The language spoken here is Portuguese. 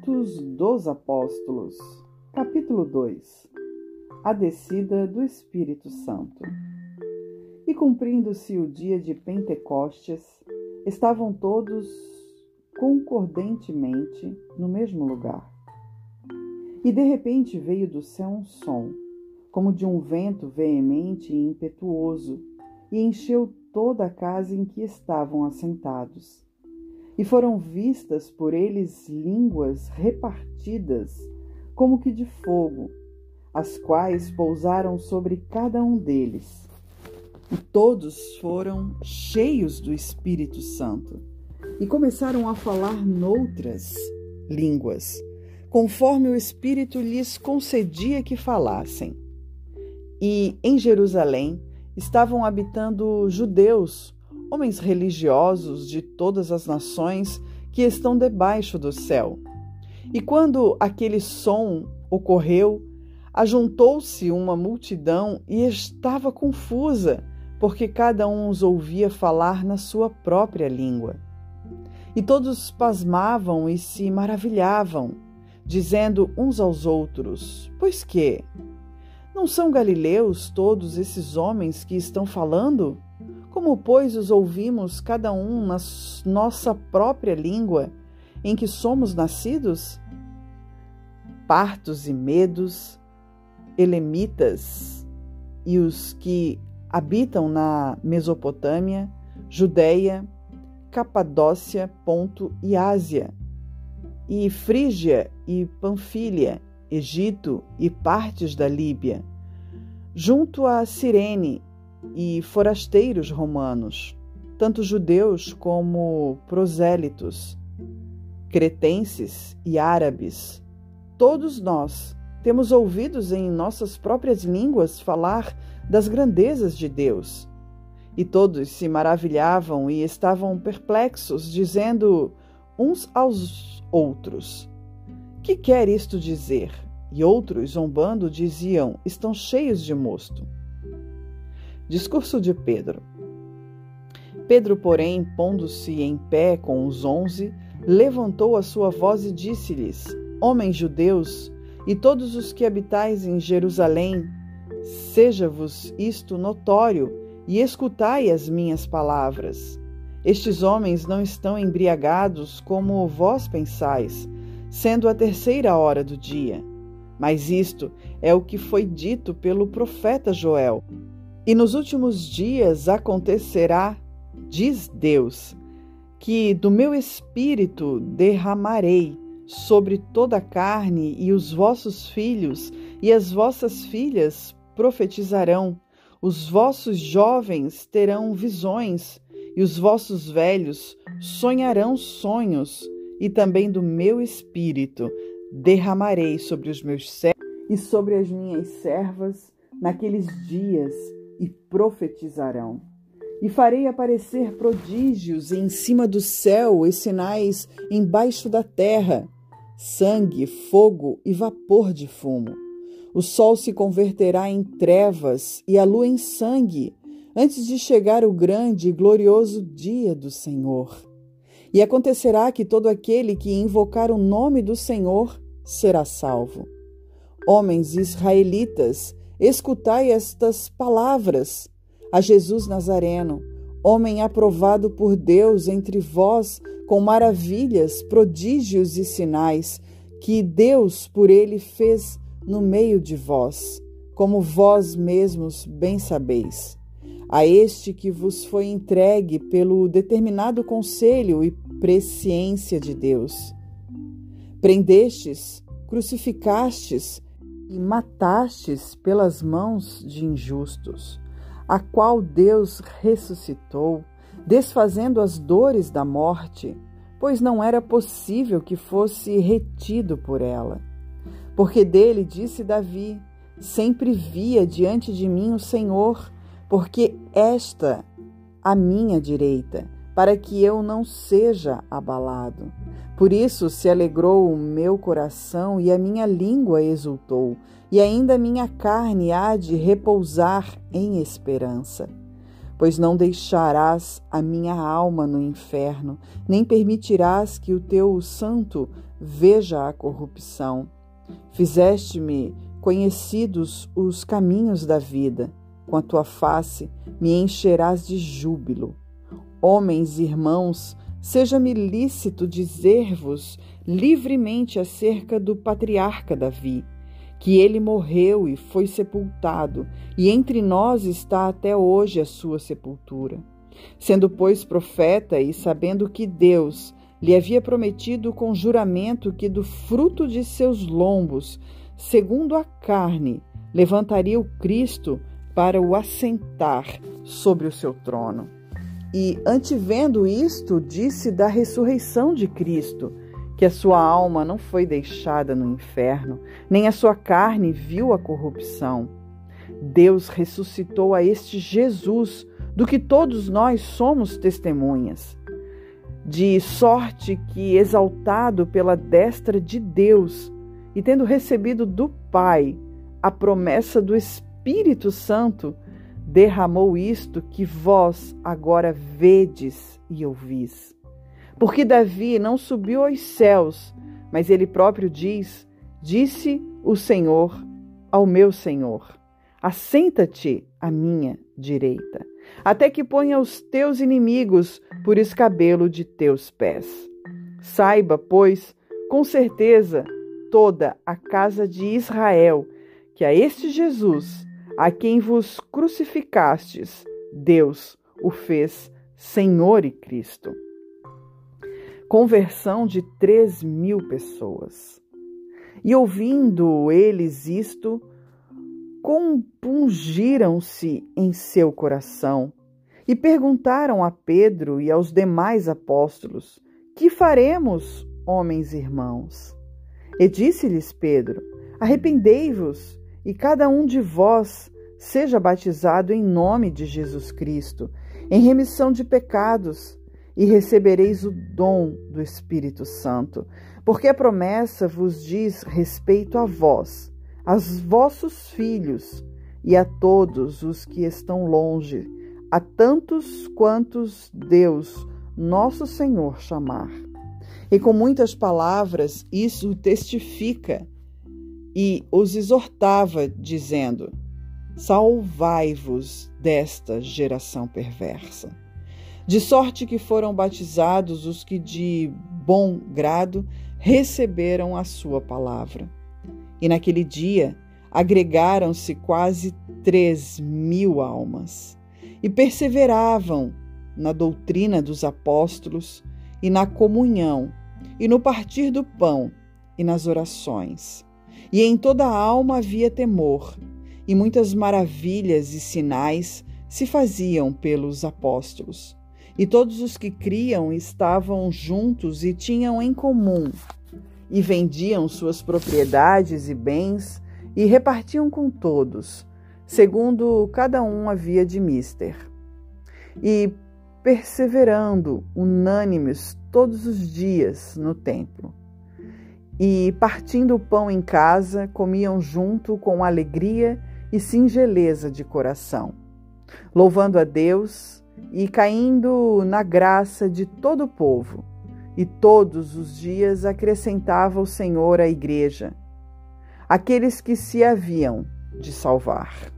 Atos dos Apóstolos, capítulo 2 A descida do Espírito Santo. E cumprindo-se o dia de Pentecostes, estavam todos concordentemente no mesmo lugar. E de repente veio do céu um som, como de um vento veemente e impetuoso, e encheu toda a casa em que estavam assentados e foram vistas por eles línguas repartidas, como que de fogo, as quais pousaram sobre cada um deles. E todos foram cheios do Espírito Santo e começaram a falar noutras línguas, conforme o Espírito lhes concedia que falassem. E em Jerusalém estavam habitando judeus homens religiosos de todas as nações que estão debaixo do céu. E quando aquele som ocorreu, ajuntou-se uma multidão e estava confusa, porque cada um os ouvia falar na sua própria língua. E todos pasmavam e se maravilhavam, dizendo uns aos outros: Pois que? Não são galileus todos esses homens que estão falando? Como, pois, os ouvimos cada um na nossa própria língua em que somos nascidos? Partos e medos, elemitas e os que habitam na Mesopotâmia, Judéia, Capadócia, Ponto e Ásia, e Frígia e Panfilha, Egito e partes da Líbia, junto a Cirene e forasteiros romanos, tanto judeus como prosélitos, cretenses e árabes. Todos nós temos ouvidos em nossas próprias línguas falar das grandezas de Deus. E todos se maravilhavam e estavam perplexos, dizendo uns aos outros: Que quer isto dizer? E outros, zombando, diziam: Estão cheios de mosto. Discurso de Pedro. Pedro, porém, pondo-se em pé com os onze, levantou a sua voz e disse-lhes: Homens judeus, e todos os que habitais em Jerusalém, seja-vos isto notório, e escutai as minhas palavras. Estes homens não estão embriagados como vós pensais, sendo a terceira hora do dia. Mas isto é o que foi dito pelo profeta Joel. E nos últimos dias acontecerá, diz Deus, que do meu espírito derramarei sobre toda a carne, e os vossos filhos e as vossas filhas profetizarão, os vossos jovens terão visões, e os vossos velhos sonharão sonhos, e também do meu espírito derramarei sobre os meus servos e sobre as minhas servas naqueles dias e profetizarão. E farei aparecer prodígios em cima do céu e sinais embaixo da terra: sangue, fogo e vapor de fumo. O sol se converterá em trevas e a lua em sangue, antes de chegar o grande e glorioso dia do Senhor. E acontecerá que todo aquele que invocar o nome do Senhor será salvo. Homens israelitas, Escutai estas palavras a Jesus Nazareno, homem aprovado por Deus entre vós, com maravilhas, prodígios e sinais, que Deus por ele fez no meio de vós, como vós mesmos bem sabeis. A este que vos foi entregue pelo determinado conselho e presciência de Deus. Prendestes, crucificastes, e matastes pelas mãos de injustos, a qual Deus ressuscitou, desfazendo as dores da morte, pois não era possível que fosse retido por ela. Porque dele disse Davi: Sempre via diante de mim o Senhor, porque esta a minha direita, para que eu não seja abalado. Por isso se alegrou o meu coração e a minha língua exultou, e ainda minha carne há de repousar em esperança. Pois não deixarás a minha alma no inferno, nem permitirás que o teu santo veja a corrupção. Fizeste-me conhecidos os caminhos da vida. Com a tua face me encherás de júbilo. Homens e irmãos, seja-me lícito dizer-vos livremente acerca do patriarca Davi, que ele morreu e foi sepultado, e entre nós está até hoje a sua sepultura. Sendo, pois, profeta e sabendo que Deus lhe havia prometido com juramento que do fruto de seus lombos, segundo a carne, levantaria o Cristo para o assentar sobre o seu trono. E, antevendo isto, disse da ressurreição de Cristo, que a sua alma não foi deixada no inferno, nem a sua carne viu a corrupção. Deus ressuscitou a este Jesus, do que todos nós somos testemunhas. De sorte que, exaltado pela destra de Deus e tendo recebido do Pai a promessa do Espírito Santo, derramou isto que vós agora vedes e ouvis. Porque Davi não subiu aos céus, mas ele próprio diz: Disse o Senhor ao meu Senhor: Assenta-te à minha direita, até que ponha os teus inimigos por escabelo de teus pés. Saiba, pois, com certeza, toda a casa de Israel, que a este Jesus, a quem vos crucificastes, Deus o fez Senhor e Cristo. Conversão de três mil pessoas. E ouvindo eles isto, compungiram-se em seu coração e perguntaram a Pedro e aos demais apóstolos: Que faremos, homens irmãos? E disse-lhes Pedro: Arrependei-vos e cada um de vós seja batizado em nome de Jesus Cristo, em remissão de pecados, e recebereis o dom do Espírito Santo, porque a promessa vos diz respeito a vós, aos vossos filhos e a todos os que estão longe, a tantos quantos Deus, nosso Senhor, chamar. E com muitas palavras isso testifica e os exortava, dizendo: Salvai-vos desta geração perversa. De sorte que foram batizados os que de bom grado receberam a sua palavra. E naquele dia agregaram-se quase três mil almas e perseveravam na doutrina dos apóstolos e na comunhão e no partir do pão e nas orações. E em toda a alma havia temor, e muitas maravilhas e sinais se faziam pelos apóstolos. E todos os que criam estavam juntos e tinham em comum, e vendiam suas propriedades e bens e repartiam com todos, segundo cada um havia de mister. E perseverando unânimes todos os dias no templo e, partindo o pão em casa, comiam junto com alegria e singeleza de coração, louvando a Deus e caindo na graça de todo o povo. E todos os dias acrescentava o Senhor à igreja, aqueles que se haviam de salvar.